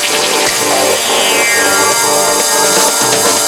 Thank you.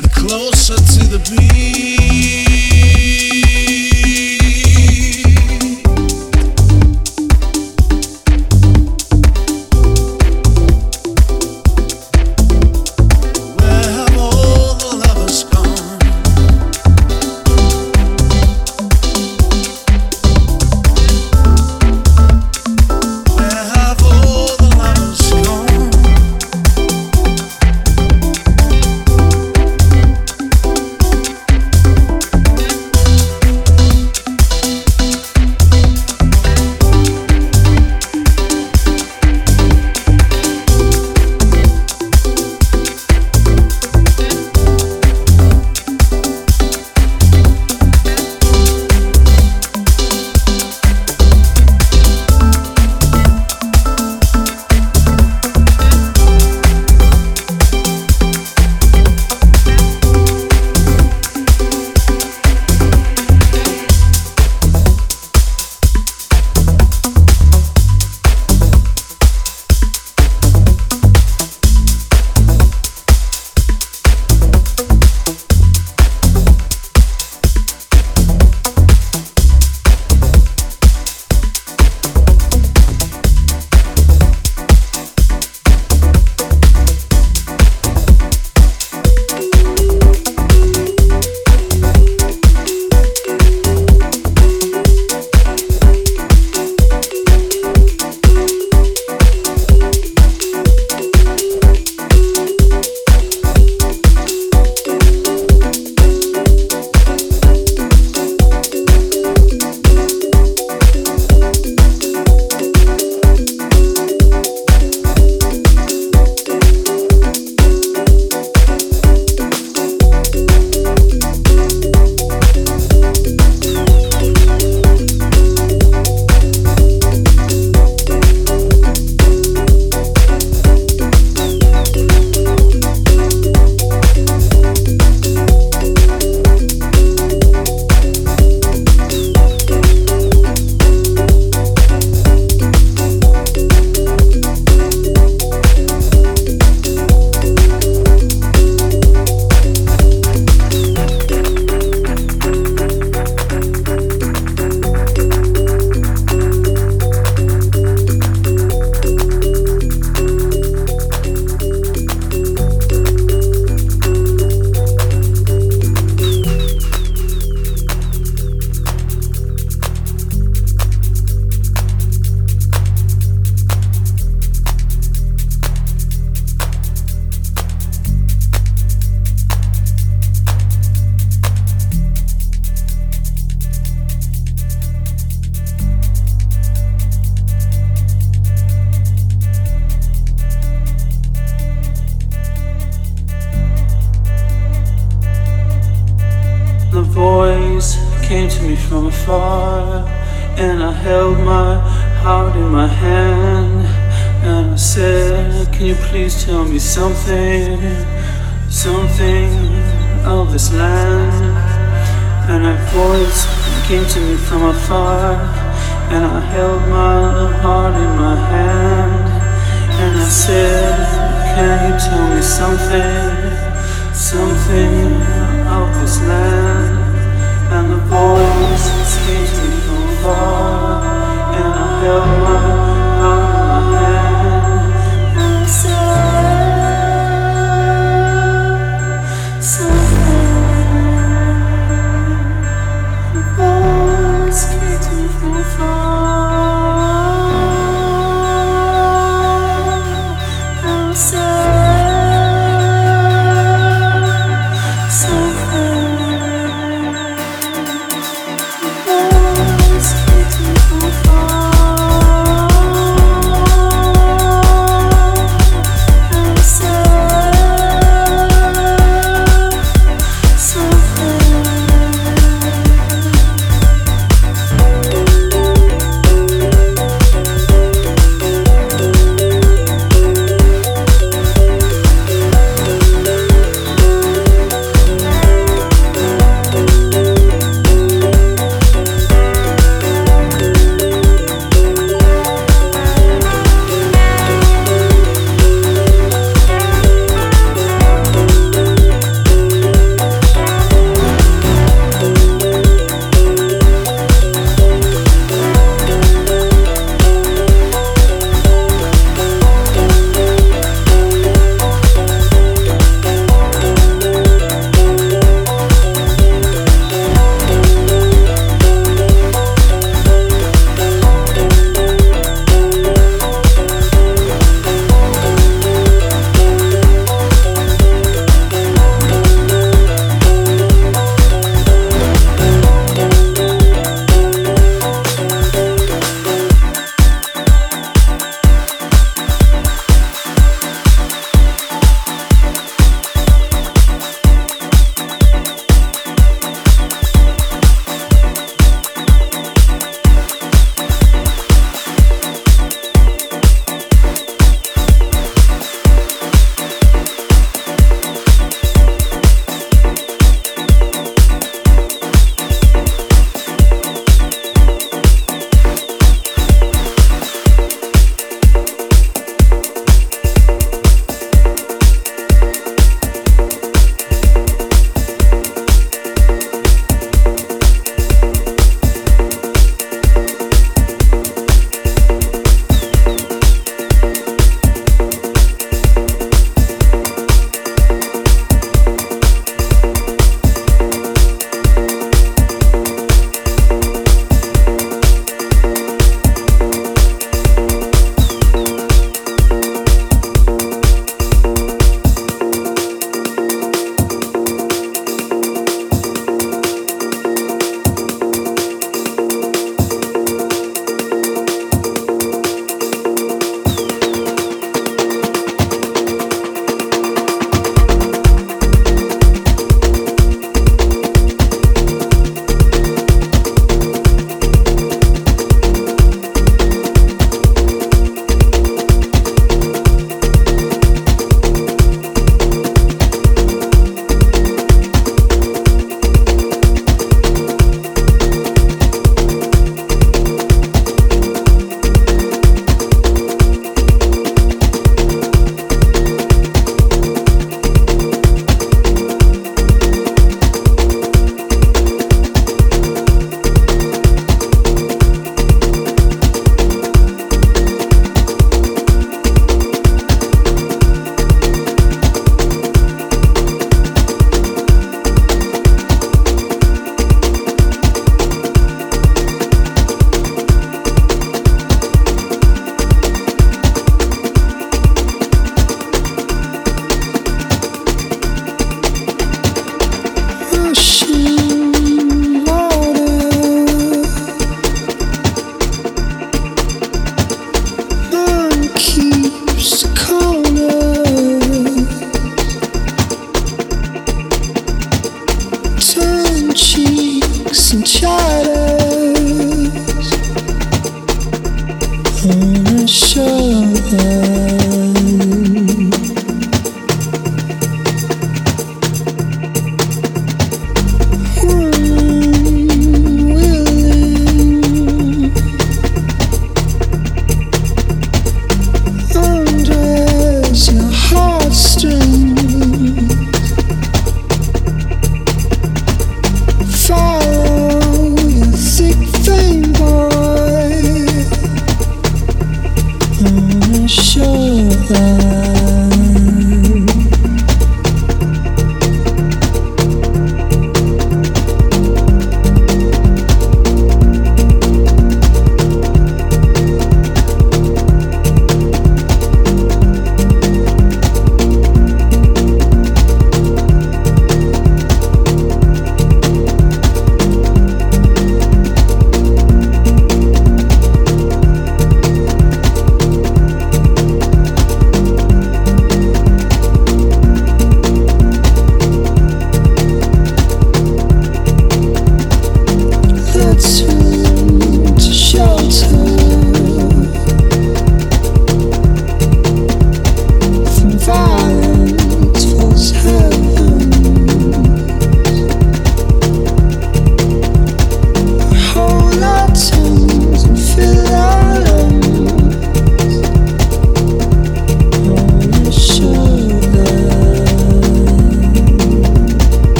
Get closer to the beat.